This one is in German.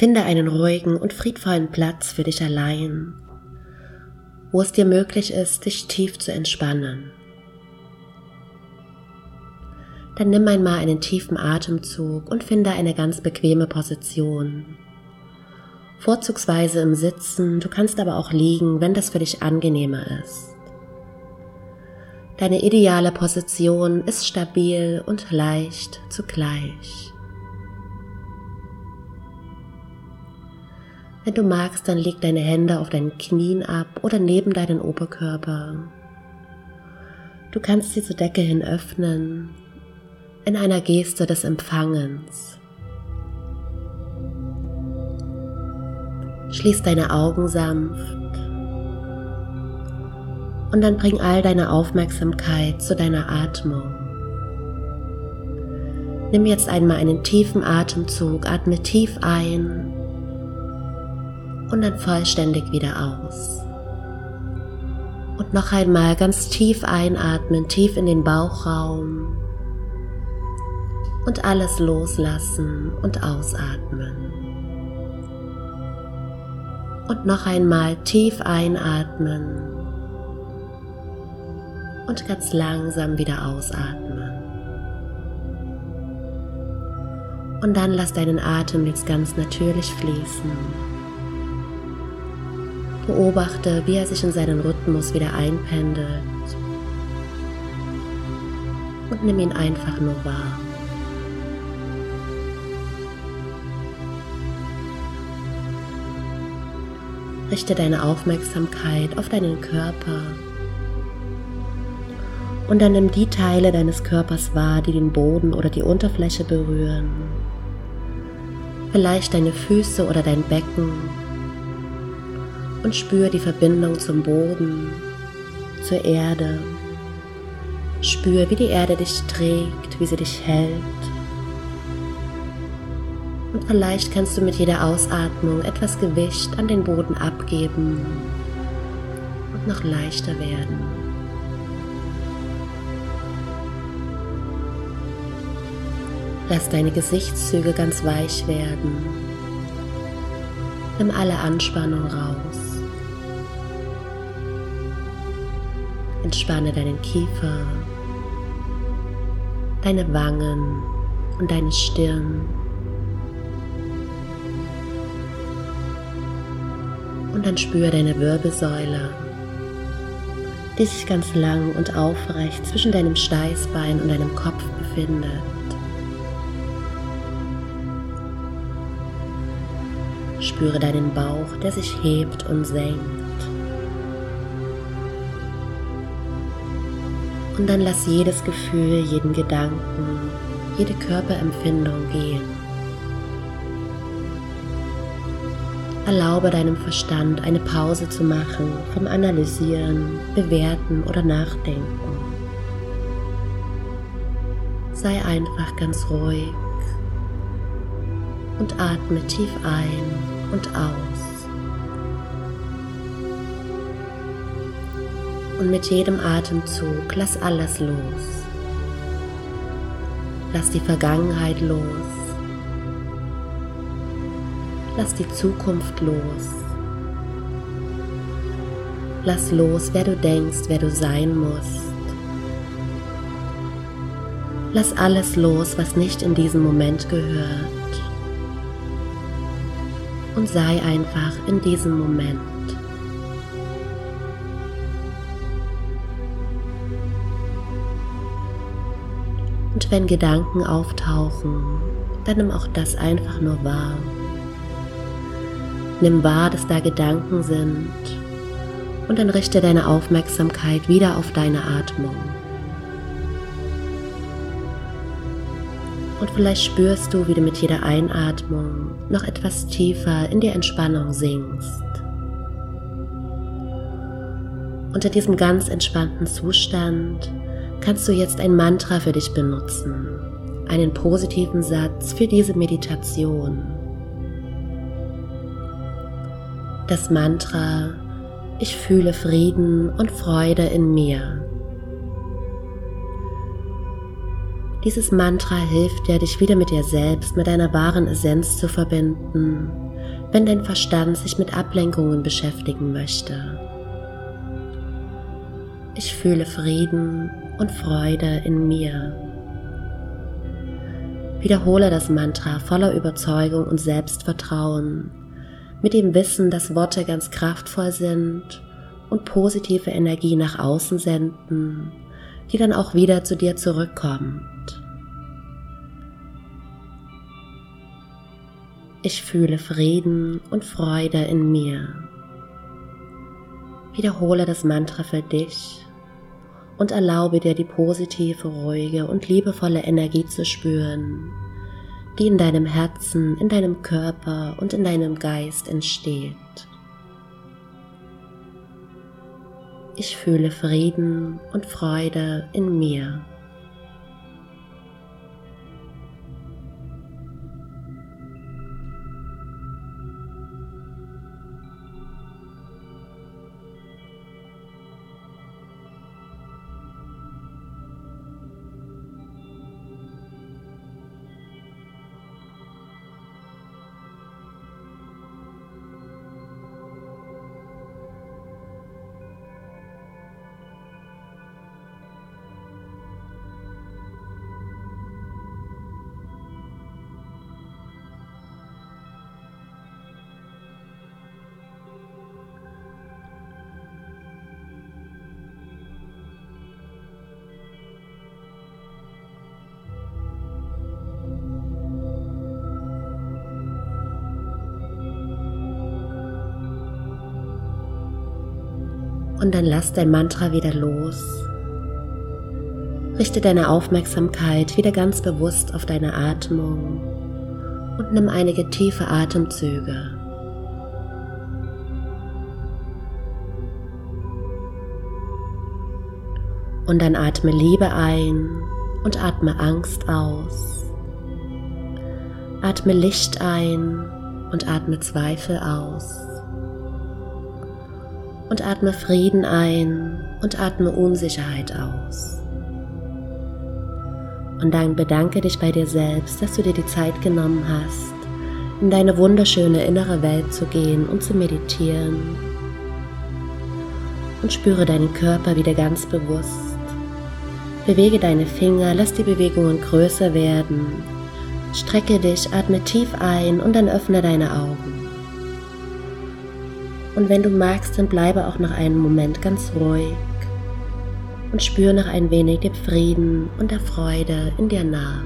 Finde einen ruhigen und friedvollen Platz für dich allein, wo es dir möglich ist, dich tief zu entspannen. Dann nimm einmal einen tiefen Atemzug und finde eine ganz bequeme Position. Vorzugsweise im Sitzen, du kannst aber auch liegen, wenn das für dich angenehmer ist. Deine ideale Position ist stabil und leicht zugleich. Wenn du magst, dann leg deine Hände auf deinen Knien ab oder neben deinen Oberkörper. Du kannst sie zur Decke hin öffnen in einer Geste des Empfangens. Schließ deine Augen sanft und dann bring all deine Aufmerksamkeit zu deiner Atmung. Nimm jetzt einmal einen tiefen Atemzug, atme tief ein und dann vollständig wieder aus. Und noch einmal ganz tief einatmen, tief in den Bauchraum und alles loslassen und ausatmen. Und noch einmal tief einatmen und ganz langsam wieder ausatmen. Und dann lass deinen Atem jetzt ganz natürlich fließen. Beobachte, wie er sich in seinen Rhythmus wieder einpendelt. Und nimm ihn einfach nur wahr. Richte deine Aufmerksamkeit auf deinen Körper und dann nimm die Teile deines Körpers wahr, die den Boden oder die Unterfläche berühren. Vielleicht deine Füße oder dein Becken und spür die Verbindung zum Boden, zur Erde. Spür, wie die Erde dich trägt, wie sie dich hält. Und vielleicht kannst du mit jeder Ausatmung etwas Gewicht an den Boden abgeben und noch leichter werden. Lass deine Gesichtszüge ganz weich werden. Nimm alle Anspannung raus. Entspanne deinen Kiefer, deine Wangen und deine Stirn. Und dann spüre deine Wirbelsäule, die sich ganz lang und aufrecht zwischen deinem Steißbein und deinem Kopf befindet. Spüre deinen Bauch, der sich hebt und senkt. Und dann lass jedes Gefühl, jeden Gedanken, jede Körperempfindung gehen. Erlaube deinem Verstand eine Pause zu machen vom Analysieren, Bewerten oder Nachdenken. Sei einfach ganz ruhig und atme tief ein und aus. Und mit jedem Atemzug lass alles los. Lass die Vergangenheit los. Lass die Zukunft los. Lass los, wer du denkst, wer du sein musst. Lass alles los, was nicht in diesem Moment gehört. Und sei einfach in diesem Moment. Und wenn Gedanken auftauchen, dann nimm auch das einfach nur wahr. Nimm wahr, dass da Gedanken sind und dann richte deine Aufmerksamkeit wieder auf deine Atmung. Und vielleicht spürst du, wie du mit jeder Einatmung noch etwas tiefer in die Entspannung sinkst. Unter diesem ganz entspannten Zustand kannst du jetzt ein Mantra für dich benutzen, einen positiven Satz für diese Meditation. Das Mantra Ich fühle Frieden und Freude in mir. Dieses Mantra hilft dir, dich wieder mit dir selbst, mit deiner wahren Essenz zu verbinden wenn dein Verstand sich mit Ablenkungen beschäftigen möchte. Ich fühle Frieden und Freude in mir. Wiederhole das Mantra voller Überzeugung und Selbstvertrauen, mit dem Wissen, dass Worte ganz kraftvoll sind und positive Energie nach außen senden, die dann auch wieder zu dir zurückkommt. Ich fühle Frieden und Freude in mir. Wiederhole das Mantra für dich und erlaube dir die positive, ruhige und liebevolle Energie zu spüren, die in deinem Herzen, in deinem Körper und in deinem Geist entsteht. Ich fühle Frieden und Freude in mir. Und dann lass dein Mantra wieder los. Richte deine Aufmerksamkeit wieder ganz bewusst auf deine Atmung und nimm einige tiefe Atemzüge. Und dann atme Liebe ein und atme Angst aus. Atme Licht ein und atme Zweifel aus und atme Frieden ein und atme Unsicherheit aus. Und dann bedanke dich bei dir selbst, dass du dir die Zeit genommen hast, in deine wunderschöne innere Welt zu gehen und zu meditieren. Und spüre deinen Körper wieder ganz bewusst. Bewege deine Finger, lass die Bewegungen größer werden. Strecke dich, atme tief ein und dann öffne deine Augen. Und wenn du magst, dann bleibe auch noch einen Moment ganz ruhig und spüre noch ein wenig den Frieden und der Freude in dir nach.